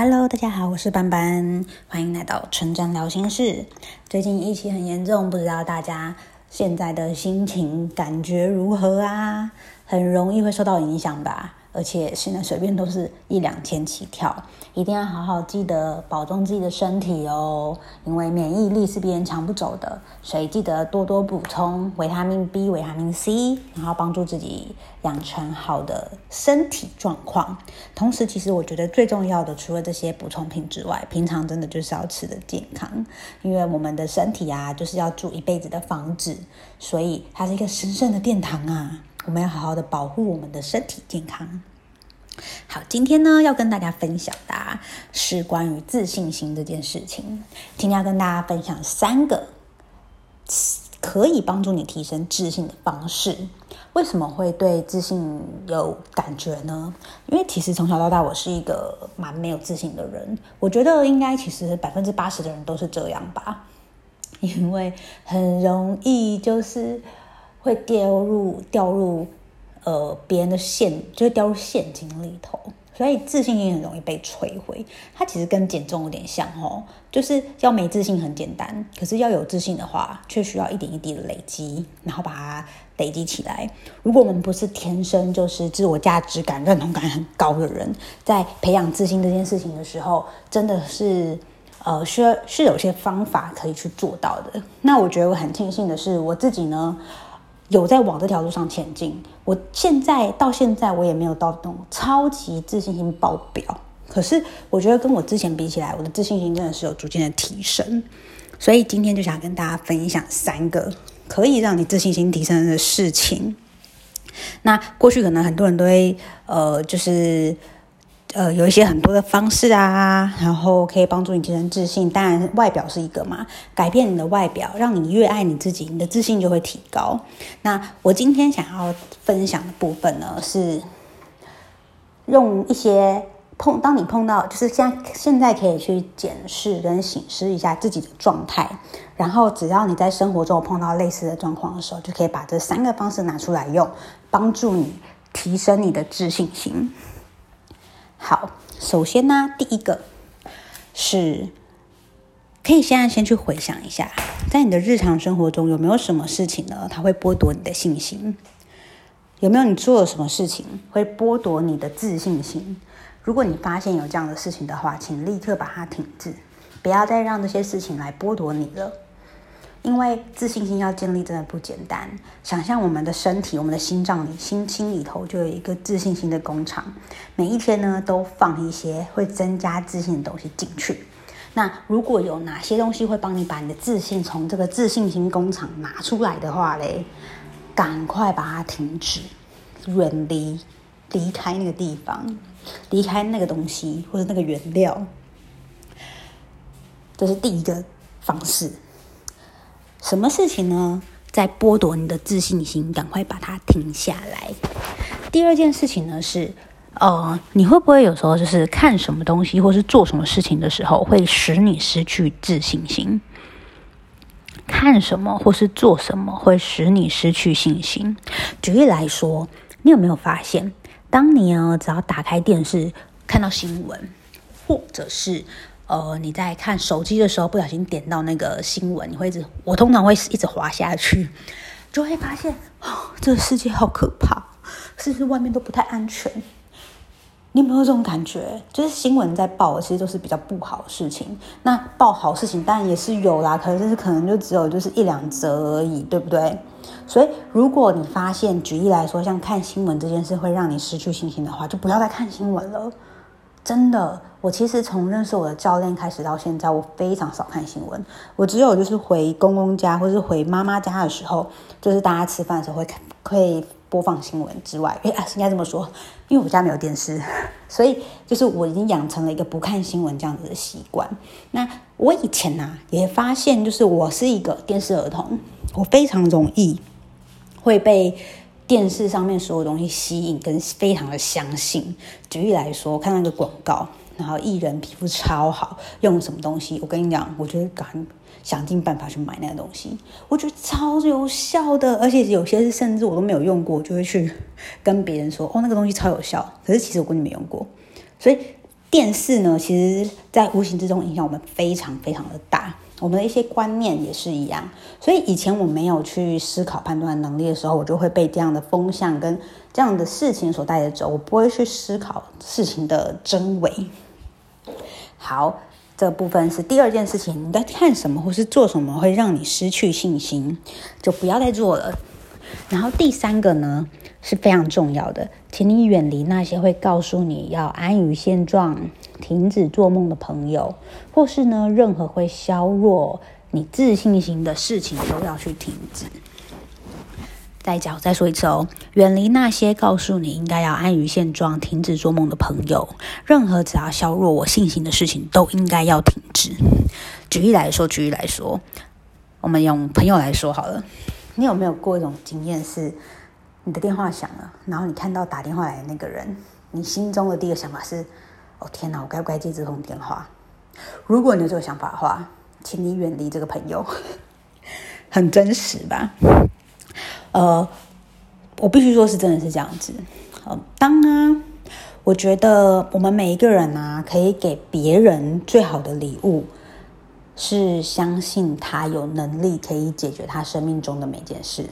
Hello，大家好，我是班班，欢迎来到纯真聊心室。最近疫情很严重，不知道大家现在的心情感觉如何啊？很容易会受到影响吧。而且现在随便都是一两千起跳，一定要好好记得保重自己的身体哦，因为免疫力是别人抢不走的，所以记得多多补充维他命 B、维他命 C，然后帮助自己养成好的身体状况。同时，其实我觉得最重要的，除了这些补充品之外，平常真的就是要吃的健康，因为我们的身体啊，就是要住一辈子的房子，所以它是一个神圣的殿堂啊。我们要好好的保护我们的身体健康。好，今天呢要跟大家分享的，是关于自信心这件事情。今天要跟大家分享三个可以帮助你提升自信的方式。为什么会对自信有感觉呢？因为其实从小到大我是一个蛮没有自信的人。我觉得应该其实百分之八十的人都是这样吧，因为很容易就是。会掉入掉入呃别人的陷，就会掉入陷阱里头，所以自信心很容易被摧毁。它其实跟减重有点像哦，就是要没自信很简单，可是要有自信的话，却需要一点一滴的累积，然后把它累积起来。如果我们不是天生就是自我价值感、认同感很高的人，在培养自信这件事情的时候，真的是呃需要是有些方法可以去做到的。那我觉得我很庆幸的是，我自己呢。有在往这条路上前进，我现在到现在我也没有到那种超级自信心爆表，可是我觉得跟我之前比起来，我的自信心真的是有逐渐的提升，所以今天就想跟大家分享三个可以让你自信心提升的事情。那过去可能很多人都会呃，就是。呃，有一些很多的方式啊，然后可以帮助你提升自信。当然，外表是一个嘛，改变你的外表，让你越爱你自己，你的自信就会提高。那我今天想要分享的部分呢，是用一些碰，当你碰到，就是像现在可以去检视跟省思一下自己的状态，然后只要你在生活中碰到类似的状况的时候，就可以把这三个方式拿出来用，帮助你提升你的自信心。好，首先呢，第一个是，可以现在先去回想一下，在你的日常生活中有没有什么事情呢？它会剥夺你的信心？有没有你做了什么事情会剥夺你的自信心？如果你发现有这样的事情的话，请立刻把它停止，不要再让这些事情来剥夺你了。因为自信心要建立真的不简单。想象我们的身体，我们的心脏里、心心里头就有一个自信心的工厂，每一天呢都放一些会增加自信的东西进去。那如果有哪些东西会帮你把你的自信从这个自信心工厂拿出来的话嘞，赶快把它停止，远离，离开那个地方，离开那个东西或者那个原料。这是第一个方式。什么事情呢？在剥夺你的自信心，赶快把它停下来。第二件事情呢是，呃，你会不会有时候就是看什么东西，或是做什么事情的时候，会使你失去自信心？看什么或是做什么会使你失去信心？举例来说，你有没有发现，当你呢只要打开电视看到新闻，或者是呃，你在看手机的时候，不小心点到那个新闻，你会一直，我通常会一直滑下去，就会发现，哦，这个世界好可怕，是不是外面都不太安全？你有没有这种感觉？就是新闻在报，其实都是比较不好的事情。那报好事情当然也是有啦，可是可能就只有就是一两则而已，对不对？所以，如果你发现，举例来说，像看新闻这件事会让你失去信心的话，就不要再看新闻了。真的，我其实从认识我的教练开始到现在，我非常少看新闻。我只有就是回公公家或是回妈妈家的时候，就是大家吃饭的时候会看，会播放新闻之外，哎，应该这么说，因为我家没有电视，所以就是我已经养成了一个不看新闻这样子的习惯。那我以前呢、也发现就是我是一个电视儿童，我非常容易会被。电视上面所有东西吸引跟非常的相信。举例来说，看那个广告，然后艺人皮肤超好，用什么东西？我跟你讲，我觉得敢想尽办法去买那个东西，我觉得超有效的，而且有些是甚至我都没有用过，就会去跟别人说哦，那个东西超有效。可是其实我根本没用过，所以电视呢，其实在无形之中影响我们非常非常的大。我们的一些观念也是一样，所以以前我没有去思考判断能力的时候，我就会被这样的风向跟这样的事情所带着走，我不会去思考事情的真伪。好，这部分是第二件事情，你在看什么或是做什么会让你失去信心，就不要再做了。然后第三个呢，是非常重要的，请你远离那些会告诉你要安于现状、停止做梦的朋友，或是呢，任何会削弱你自信心的事情都要去停止。再讲，再说一次哦，远离那些告诉你应该要安于现状、停止做梦的朋友，任何只要削弱我信心的事情都应该要停止。举例来说，举例来说，我们用朋友来说好了。你有没有过一种经验，是你的电话响了，然后你看到打电话来的那个人，你心中的第一个想法是：哦天哪，我该不该接这通电话？如果你有这个想法的话，请你远离这个朋友，很真实吧？呃，我必须说是真的是这样子。呃，当啊，我觉得我们每一个人啊，可以给别人最好的礼物。是相信他有能力可以解决他生命中的每件事。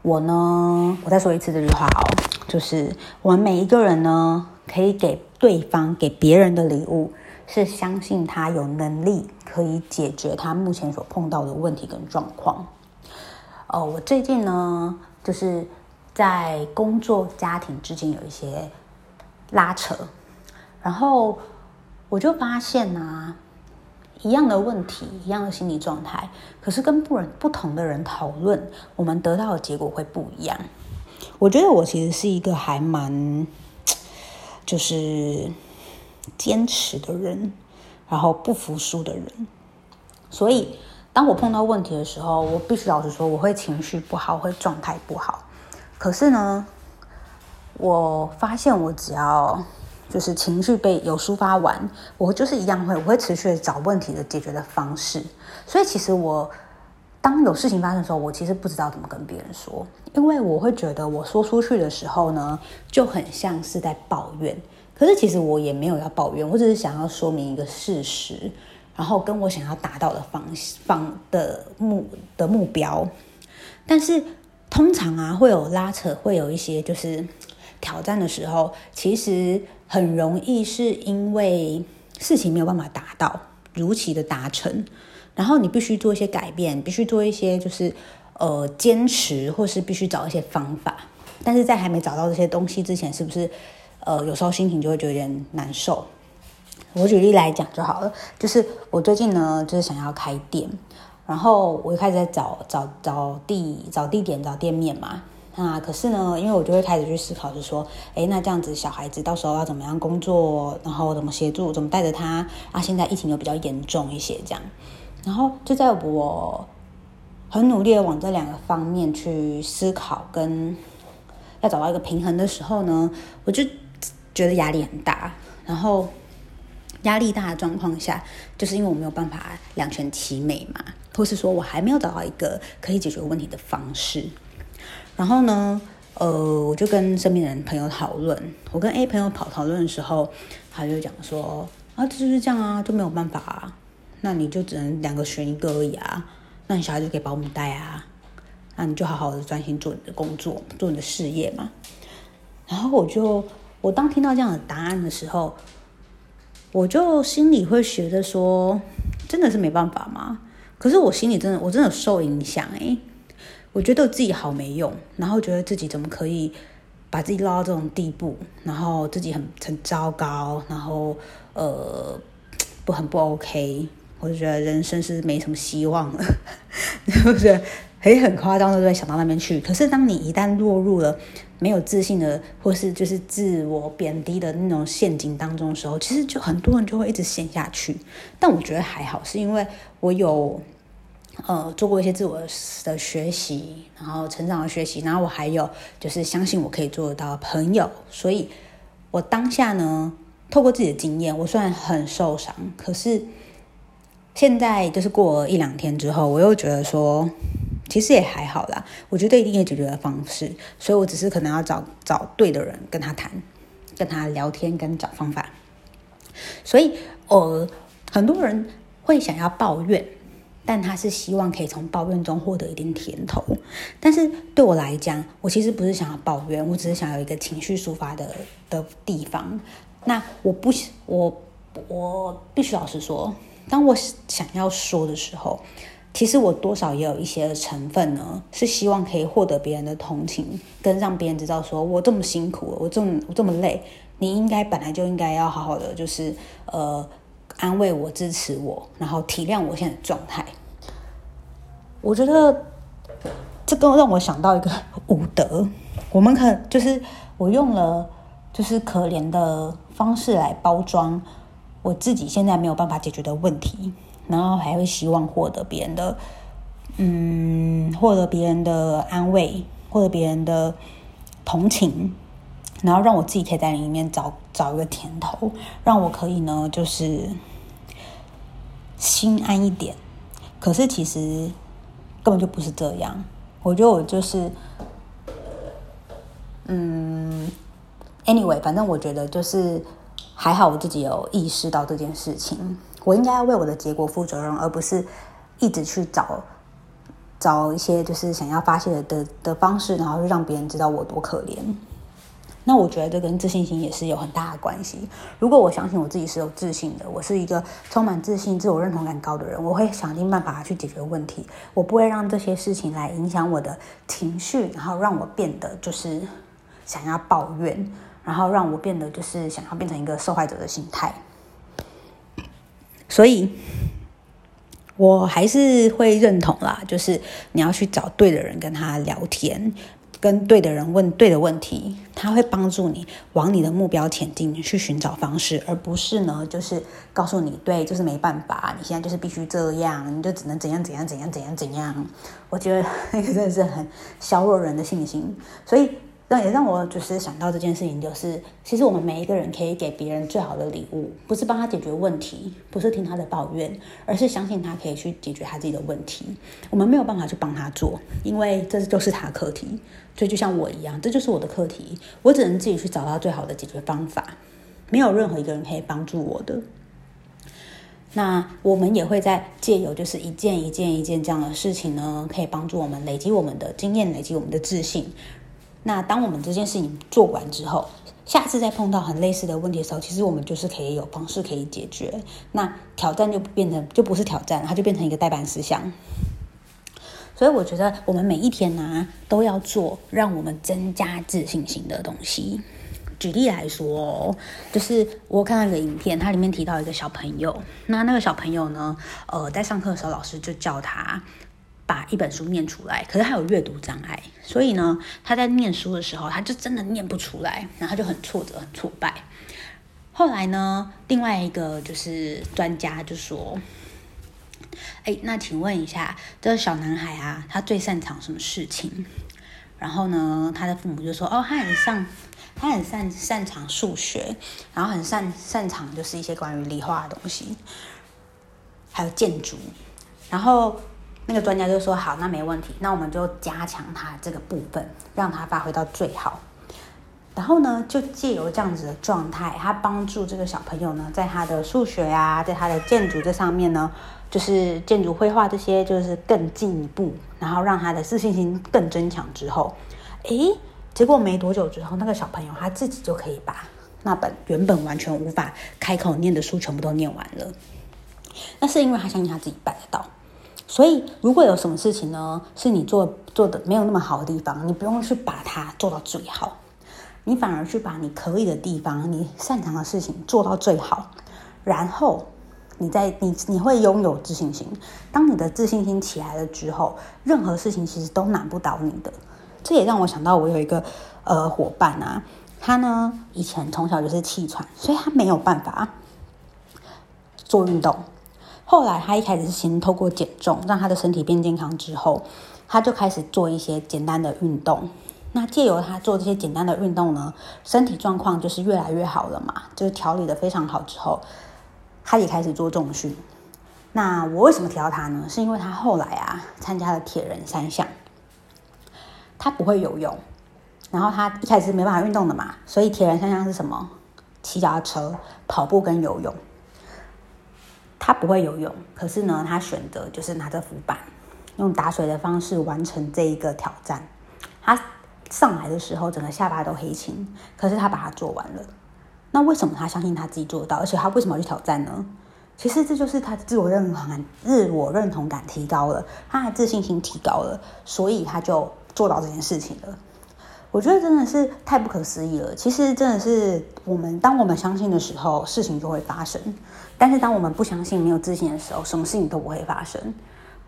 我呢，我再说一次这句话哦，就是我们每一个人呢，可以给对方、给别人的礼物，是相信他有能力可以解决他目前所碰到的问题跟状况。哦，我最近呢，就是在工作、家庭之间有一些拉扯，然后。我就发现啊，一样的问题，一样的心理状态，可是跟不人不同的人讨论，我们得到的结果会不一样。我觉得我其实是一个还蛮就是坚持的人，然后不服输的人。所以当我碰到问题的时候，我必须老实说，我会情绪不好，会状态不好。可是呢，我发现我只要。就是情绪被有抒发完，我就是一样会，我会持续的找问题的解决的方式。所以其实我当有事情发生的时候，我其实不知道怎么跟别人说，因为我会觉得我说出去的时候呢，就很像是在抱怨。可是其实我也没有要抱怨，我只是想要说明一个事实，然后跟我想要达到的方方的目的目标。但是通常啊，会有拉扯，会有一些就是挑战的时候，其实。很容易是因为事情没有办法达到如期的达成，然后你必须做一些改变，必须做一些就是呃坚持，或是必须找一些方法。但是在还没找到这些东西之前，是不是呃有时候心情就会觉得有点难受？我举例来讲就好了，就是我最近呢就是想要开店，然后我就开始在找找找地找地点找店面嘛。啊，可是呢，因为我就会开始去思考，就是说，诶，那这样子小孩子到时候要怎么样工作，然后怎么协助，怎么带着他啊？现在疫情又比较严重一些，这样，然后就在我很努力的往这两个方面去思考，跟要找到一个平衡的时候呢，我就觉得压力很大。然后压力大的状况下，就是因为我没有办法两全其美嘛，或是说我还没有找到一个可以解决问题的方式。然后呢，呃，我就跟身边的人朋友讨论。我跟 A 朋友跑讨论的时候，他就讲说：“啊，这就是这样啊，就没有办法啊。那你就只能两个选一个而已啊。那你小孩就给保姆带啊。那你就好好的专心做你的工作，做你的事业嘛。”然后我就，我当听到这样的答案的时候，我就心里会觉得说：“真的是没办法吗？”可是我心里真的，我真的受影响诶。我觉得我自己好没用，然后觉得自己怎么可以把自己落到这种地步，然后自己很很糟糕，然后呃不很不 OK，我就觉得人生是没什么希望了，就是很很夸张的在想到那边去。可是当你一旦落入了没有自信的，或是就是自我贬低的那种陷阱当中的时候，其实就很多人就会一直陷下去。但我觉得还好，是因为我有。呃，做过一些自我的学习，然后成长的学习，然后我还有就是相信我可以做得到朋友，所以我当下呢，透过自己的经验，我虽然很受伤，可是现在就是过了一两天之后，我又觉得说，其实也还好啦，我觉得一定有解决的方式，所以我只是可能要找找对的人跟他谈，跟他聊天，跟找方法。所以，呃，很多人会想要抱怨，但他是希望可以从抱怨中获得一点甜头。但是对我来讲，我其实不是想要抱怨，我只是想要有一个情绪抒发的的地方。那我不，我我必须老实说，当我想要说的时候，其实我多少也有一些成分呢，是希望可以获得别人的同情，跟让别人知道说我这么辛苦，我这么我这么累。你应该本来就应该要好好的，就是呃安慰我、支持我，然后体谅我现在的状态。我觉得这个让我想到一个武德，我们可就是我用了就是可怜的方式来包装我自己现在没有办法解决的问题，然后还会希望获得别人的嗯，获得别人的安慰，获得别人的同情。然后让我自己可以在里面找找一个甜头，让我可以呢，就是心安一点。可是其实根本就不是这样。我觉得我就是，嗯，anyway，反正我觉得就是还好，我自己有意识到这件事情。我应该要为我的结果负责任，而不是一直去找找一些就是想要发泄的的的方式，然后让别人知道我多可怜。那我觉得这跟自信心也是有很大的关系。如果我相信我自己是有自信的，我是一个充满自信、自我认同感高的人，我会想尽办法去解决问题。我不会让这些事情来影响我的情绪，然后让我变得就是想要抱怨，然后让我变得就是想要变成一个受害者的心态。所以，我还是会认同啦，就是你要去找对的人跟他聊天。跟对的人问对的问题，他会帮助你往你的目标前进，去寻找方式，而不是呢，就是告诉你，对，就是没办法，你现在就是必须这样，你就只能怎样怎样怎样怎样怎样。我觉得 那个真的是很削弱人的信心，所以。那也让我就是想到这件事情，就是其实我们每一个人可以给别人最好的礼物，不是帮他解决问题，不是听他的抱怨，而是相信他可以去解决他自己的问题。我们没有办法去帮他做，因为这就是他的课题。所以就像我一样，这就是我的课题，我只能自己去找到最好的解决方法，没有任何一个人可以帮助我的。那我们也会在借由就是一件一件一件这样的事情呢，可以帮助我们累积我们的经验，累积我们的自信。那当我们这件事情做完之后，下次再碰到很类似的问题的时候，其实我们就是可以有方式可以解决。那挑战就变成就不是挑战，它就变成一个代办事项。所以我觉得我们每一天呢、都要做让我们增加自信心的东西。举例来说，就是我看到一个影片，它里面提到一个小朋友，那那个小朋友呢，呃，在上课的时候，老师就叫他。把一本书念出来，可是他有阅读障碍，所以呢，他在念书的时候，他就真的念不出来，然后他就很挫折、很挫败。后来呢，另外一个就是专家就说：“哎，那请问一下，这个小男孩啊，他最擅长什么事情？”然后呢，他的父母就说：“哦，他很擅，他很擅擅长数学，然后很擅擅长就是一些关于理化的东西，还有建筑，然后。”那个专家就说：“好，那没问题，那我们就加强他这个部分，让他发挥到最好。然后呢，就借由这样子的状态，他帮助这个小朋友呢，在他的数学啊，在他的建筑这上面呢，就是建筑绘画这些，就是更进一步，然后让他的自信心更增强。之后，诶，结果没多久之后，那个小朋友他自己就可以把那本原本完全无法开口念的书全部都念完了。那是因为他相信他自己办得到。”所以，如果有什么事情呢，是你做做的没有那么好的地方，你不用去把它做到最好，你反而去把你可以的地方，你擅长的事情做到最好，然后你在你你会拥有自信心。当你的自信心起来了之后，任何事情其实都难不倒你的。这也让我想到，我有一个呃伙伴啊，他呢以前从小就是气喘，所以他没有办法做运动。后来，他一开始是先透过减重让他的身体变健康，之后他就开始做一些简单的运动。那借由他做这些简单的运动呢，身体状况就是越来越好了嘛，就是调理的非常好之后，他也开始做重训。那我为什么提到他呢？是因为他后来啊参加了铁人三项。他不会游泳，然后他一开始没办法运动的嘛，所以铁人三项是什么？骑脚踏车、跑步跟游泳。他不会游泳，可是呢，他选择就是拿着浮板，用打水的方式完成这一个挑战。他上来的时候，整个下巴都黑青，可是他把它做完了。那为什么他相信他自己做到？而且他为什么要去挑战呢？其实这就是他自我认同感、自我认同感提高了，他的自信心提高了，所以他就做到这件事情了。我觉得真的是太不可思议了。其实真的是我们，当我们相信的时候，事情就会发生；但是当我们不相信、没有自信的时候，什么事情都不会发生。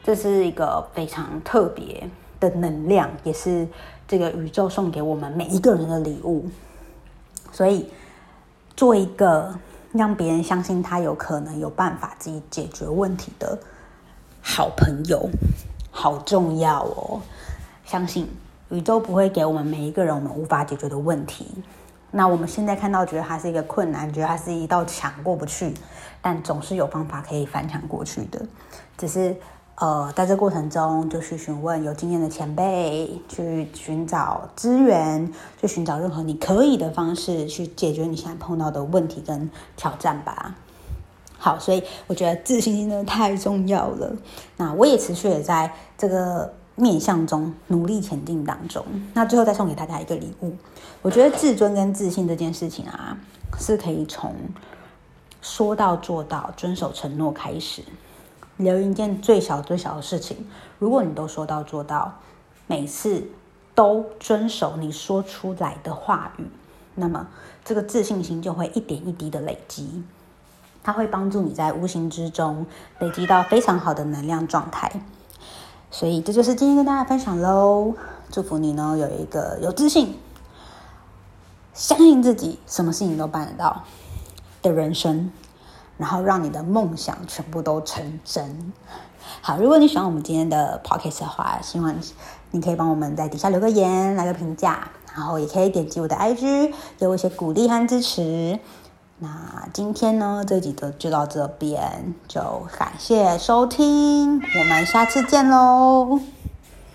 这是一个非常特别的能量，也是这个宇宙送给我们每一个人的礼物。所以，做一个让别人相信他有可能有办法自己解决问题的好朋友，好重要哦！相信。宇宙不会给我们每一个人我们无法解决的问题。那我们现在看到，觉得它是一个困难，觉得它是一道墙过不去，但总是有方法可以翻墙过去的。只是呃，在这过程中，就去询问有经验的前辈，去寻找资源，去寻找任何你可以的方式，去解决你现在碰到的问题跟挑战吧。好，所以我觉得自信心真的太重要了。那我也持续也在这个。面向中努力前进当中，那最后再送给大家一个礼物。我觉得自尊跟自信这件事情啊，是可以从说到做到、遵守承诺开始。留一件最小最小的事情，如果你都说到做到，每次都遵守你说出来的话语，那么这个自信心就会一点一滴的累积，它会帮助你在无形之中累积到非常好的能量状态。所以这就是今天跟大家分享喽，祝福你呢有一个有自信、相信自己，什么事情都办得到的人生，然后让你的梦想全部都成真。好，如果你喜欢我们今天的 podcast 的话，希望你可以帮我们在底下留个言，来个评价，然后也可以点击我的 IG，给我一些鼓励和支持。那今天呢，这集就就到这边，就感谢收听，我们下次见喽。